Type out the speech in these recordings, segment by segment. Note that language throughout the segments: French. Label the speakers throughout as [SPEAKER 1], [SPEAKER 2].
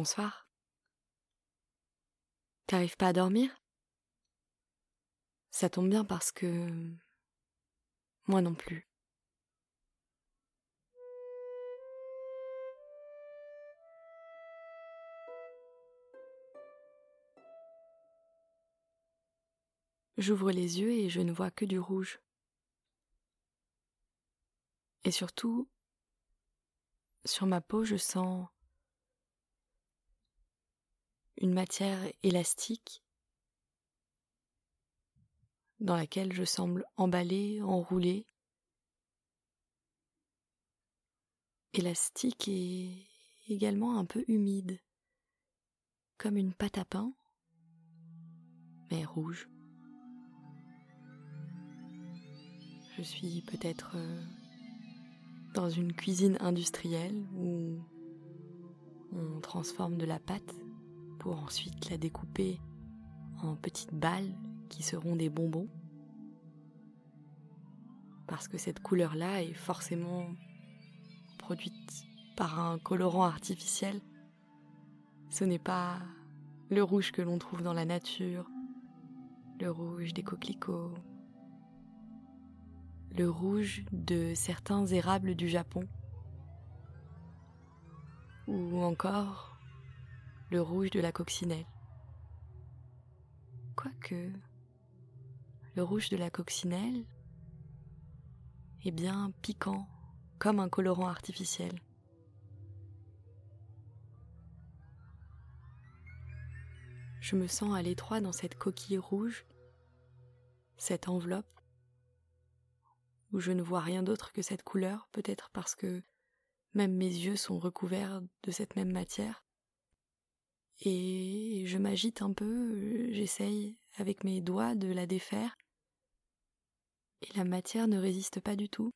[SPEAKER 1] Bonsoir. T'arrives pas à dormir? Ça tombe bien parce que... Moi non plus. J'ouvre les yeux et je ne vois que du rouge. Et surtout, sur ma peau, je sens une matière élastique dans laquelle je semble emballée, enroulée, élastique et également un peu humide, comme une pâte à pain, mais rouge. Je suis peut-être euh, dans une cuisine industrielle où on transforme de la pâte pour ensuite la découper en petites balles qui seront des bonbons. Parce que cette couleur-là est forcément produite par un colorant artificiel. Ce n'est pas le rouge que l'on trouve dans la nature, le rouge des coquelicots, le rouge de certains érables du Japon, ou encore le rouge de la coccinelle. Quoique, le rouge de la coccinelle est bien piquant, comme un colorant artificiel. Je me sens à l'étroit dans cette coquille rouge, cette enveloppe, où je ne vois rien d'autre que cette couleur, peut-être parce que même mes yeux sont recouverts de cette même matière. Et je m'agite un peu, j'essaye avec mes doigts de la défaire, et la matière ne résiste pas du tout,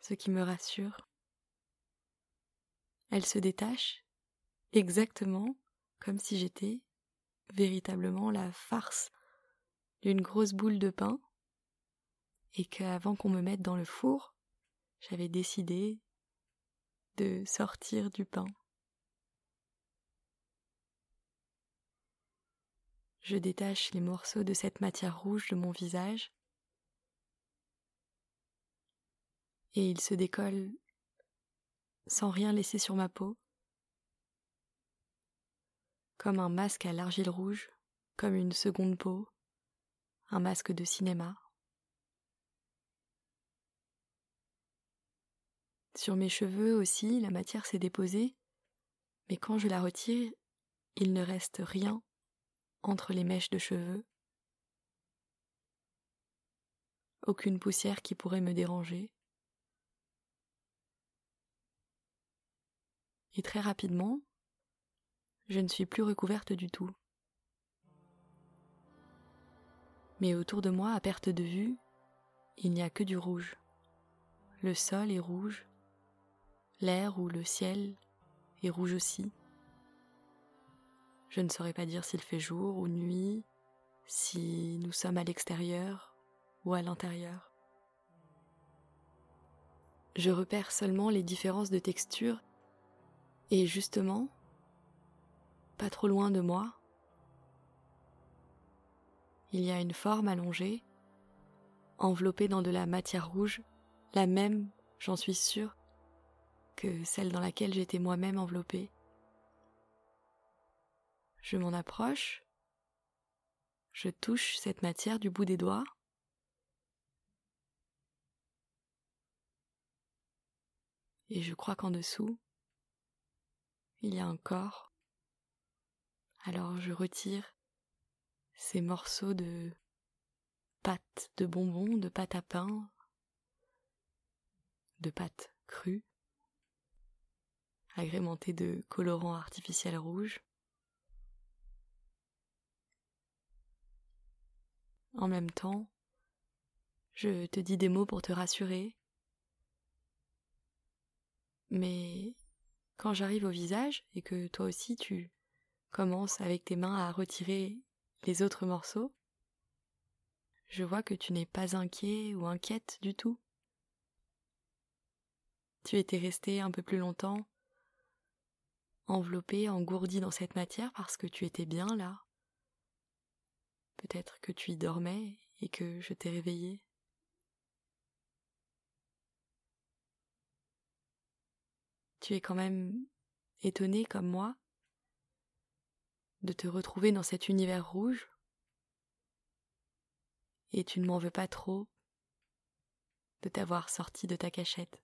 [SPEAKER 1] ce qui me rassure. Elle se détache exactement comme si j'étais véritablement la farce d'une grosse boule de pain et qu'avant qu'on me mette dans le four, j'avais décidé de sortir du pain. Je détache les morceaux de cette matière rouge de mon visage. Et ils se décollent sans rien laisser sur ma peau, comme un masque à l'argile rouge, comme une seconde peau, un masque de cinéma. Sur mes cheveux aussi, la matière s'est déposée, mais quand je la retire, il ne reste rien entre les mèches de cheveux. Aucune poussière qui pourrait me déranger. Et très rapidement, je ne suis plus recouverte du tout. Mais autour de moi, à perte de vue, il n'y a que du rouge. Le sol est rouge, l'air ou le ciel est rouge aussi. Je ne saurais pas dire s'il fait jour ou nuit, si nous sommes à l'extérieur ou à l'intérieur. Je repère seulement les différences de texture et justement, pas trop loin de moi, il y a une forme allongée, enveloppée dans de la matière rouge, la même, j'en suis sûre, que celle dans laquelle j'étais moi-même enveloppée. Je m'en approche, je touche cette matière du bout des doigts, et je crois qu'en dessous, il y a un corps. Alors je retire ces morceaux de pâte de bonbons, de pâte à pain, de pâte crue, agrémenté de colorants artificiels rouges. En même temps, je te dis des mots pour te rassurer, mais quand j'arrive au visage et que toi aussi tu commences avec tes mains à retirer les autres morceaux, je vois que tu n'es pas inquiet ou inquiète du tout. Tu étais resté un peu plus longtemps enveloppé, engourdi dans cette matière parce que tu étais bien là. Peut-être que tu y dormais et que je t'ai réveillé? Tu es quand même étonné comme moi de te retrouver dans cet univers rouge? Et tu ne m'en veux pas trop de t'avoir sorti de ta cachette?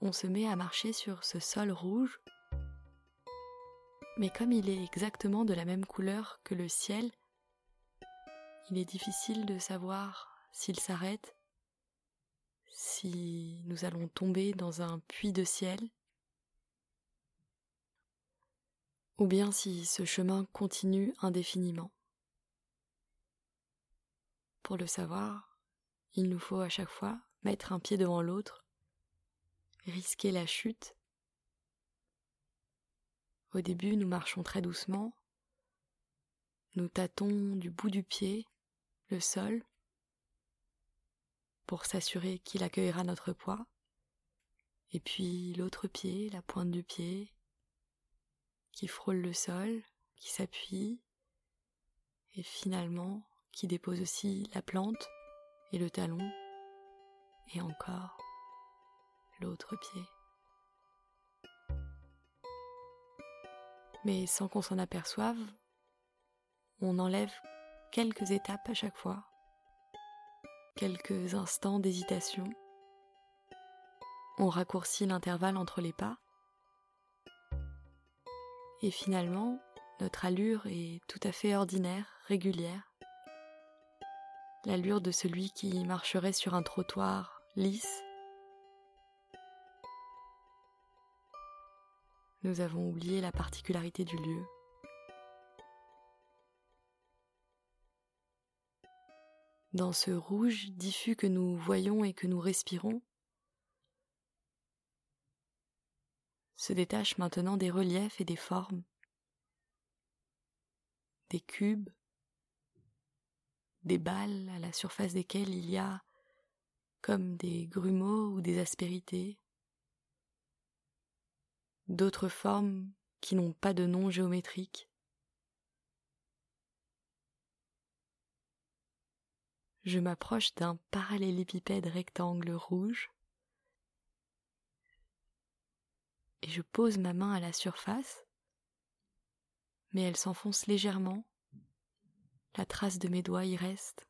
[SPEAKER 1] On se met à marcher sur ce sol rouge, mais comme il est exactement de la même couleur que le ciel, il est difficile de savoir s'il s'arrête, si nous allons tomber dans un puits de ciel, ou bien si ce chemin continue indéfiniment. Pour le savoir, il nous faut à chaque fois mettre un pied devant l'autre, risquer la chute. Au début, nous marchons très doucement, nous tâtons du bout du pied le sol pour s'assurer qu'il accueillera notre poids, et puis l'autre pied, la pointe du pied, qui frôle le sol, qui s'appuie, et finalement qui dépose aussi la plante et le talon, et encore l'autre pied. Mais sans qu'on s'en aperçoive, on enlève quelques étapes à chaque fois, quelques instants d'hésitation, on raccourcit l'intervalle entre les pas, et finalement, notre allure est tout à fait ordinaire, régulière. L'allure de celui qui marcherait sur un trottoir lisse. Nous avons oublié la particularité du lieu. Dans ce rouge diffus que nous voyons et que nous respirons, se détachent maintenant des reliefs et des formes, des cubes, des balles à la surface desquelles il y a comme des grumeaux ou des aspérités, d'autres formes qui n'ont pas de nom géométrique. Je m'approche d'un parallélépipède rectangle rouge et je pose ma main à la surface, mais elle s'enfonce légèrement, la trace de mes doigts y reste.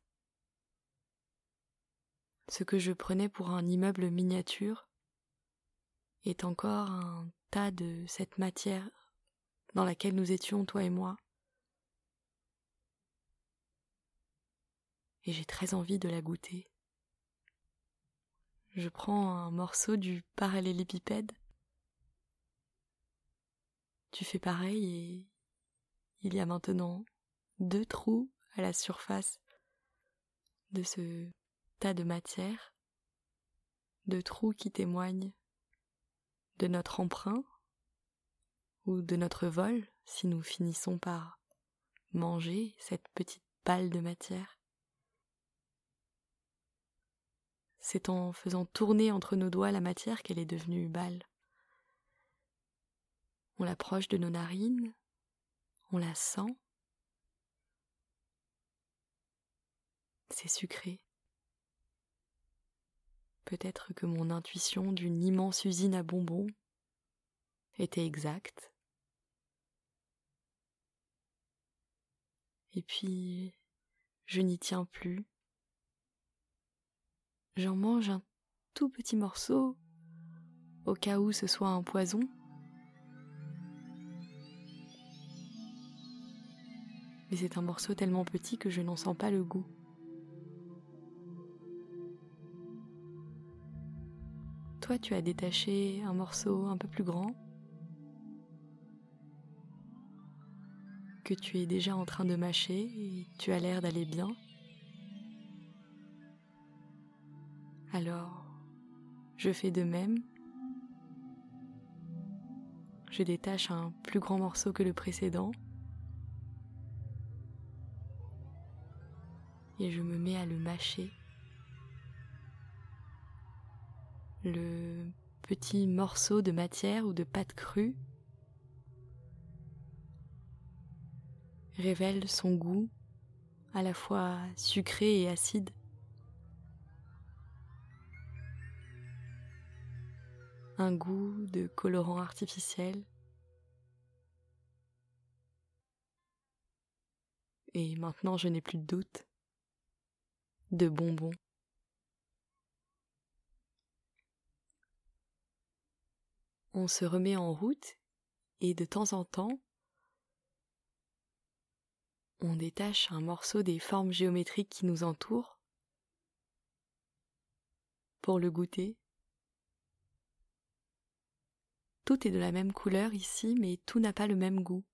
[SPEAKER 1] Ce que je prenais pour un immeuble miniature est encore un tas de cette matière dans laquelle nous étions, toi et moi. Et j'ai très envie de la goûter. Je prends un morceau du parallélépipède tu fais pareil et il y a maintenant deux trous à la surface de ce tas de matière, deux trous qui témoignent de notre emprunt ou de notre vol si nous finissons par manger cette petite balle de matière? C'est en faisant tourner entre nos doigts la matière qu'elle est devenue balle. On l'approche de nos narines, on la sent. C'est sucré. Peut-être que mon intuition d'une immense usine à bonbons était exacte. Et puis, je n'y tiens plus. J'en mange un tout petit morceau, au cas où ce soit un poison. mais c'est un morceau tellement petit que je n'en sens pas le goût. Tu as détaché un morceau un peu plus grand que tu es déjà en train de mâcher et tu as l'air d'aller bien. Alors, je fais de même. Je détache un plus grand morceau que le précédent et je me mets à le mâcher. Le petit morceau de matière ou de pâte crue révèle son goût à la fois sucré et acide. Un goût de colorant artificiel. Et maintenant je n'ai plus de doute. De bonbons. On se remet en route et de temps en temps on détache un morceau des formes géométriques qui nous entourent pour le goûter. Tout est de la même couleur ici, mais tout n'a pas le même goût.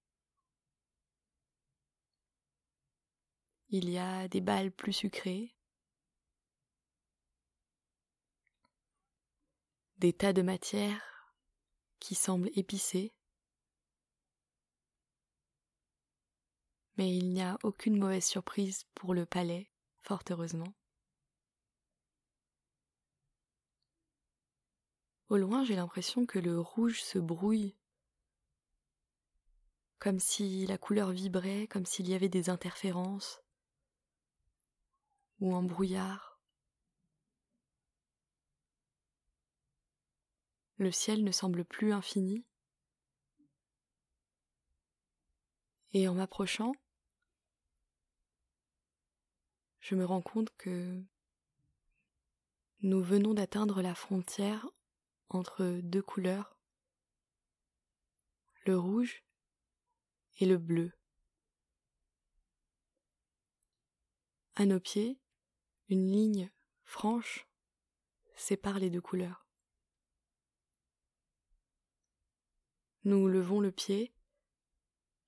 [SPEAKER 1] Il y a des balles plus sucrées, des tas de matière qui semblent épicées, mais il n'y a aucune mauvaise surprise pour le palais, fort heureusement. Au loin, j'ai l'impression que le rouge se brouille, comme si la couleur vibrait, comme s'il y avait des interférences, ou un brouillard. Le ciel ne semble plus infini. Et en m'approchant, je me rends compte que nous venons d'atteindre la frontière entre deux couleurs, le rouge et le bleu. À nos pieds, une ligne franche sépare les deux couleurs. Nous levons le pied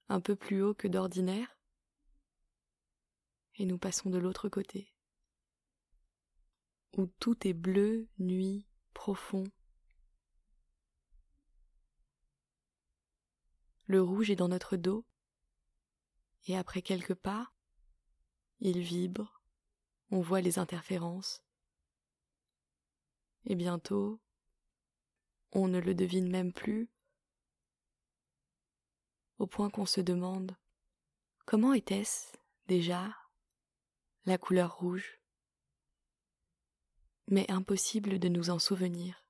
[SPEAKER 1] un peu plus haut que d'ordinaire et nous passons de l'autre côté, où tout est bleu, nuit, profond. Le rouge est dans notre dos, et après quelques pas, il vibre, on voit les interférences, et bientôt, on ne le devine même plus, au point qu'on se demande comment était-ce déjà la couleur rouge, mais impossible de nous en souvenir.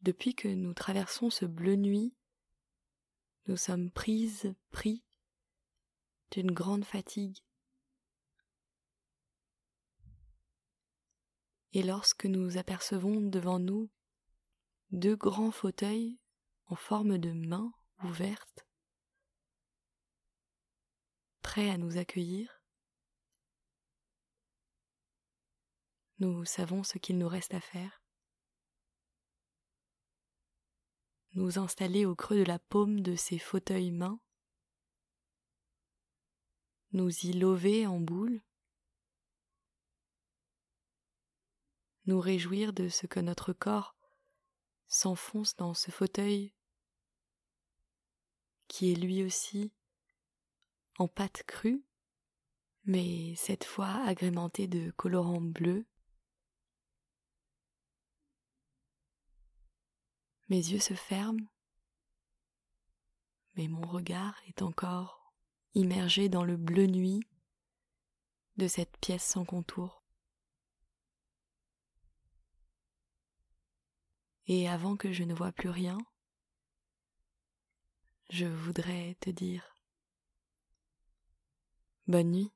[SPEAKER 1] Depuis que nous traversons ce bleu nuit, nous sommes prises, pris d'une grande fatigue. Et lorsque nous apercevons devant nous deux grands fauteuils en forme de main ouvertes, prêt à nous accueillir. Nous savons ce qu'il nous reste à faire. Nous installer au creux de la paume de ces fauteuils mains, nous y lover en boule, nous réjouir de ce que notre corps s'enfonce dans ce fauteuil qui est lui aussi en pâte crue, mais cette fois agrémentée de colorants bleus. Mes yeux se ferment, mais mon regard est encore immergé dans le bleu nuit de cette pièce sans contour. Et avant que je ne vois plus rien, je voudrais te dire Bonne nuit.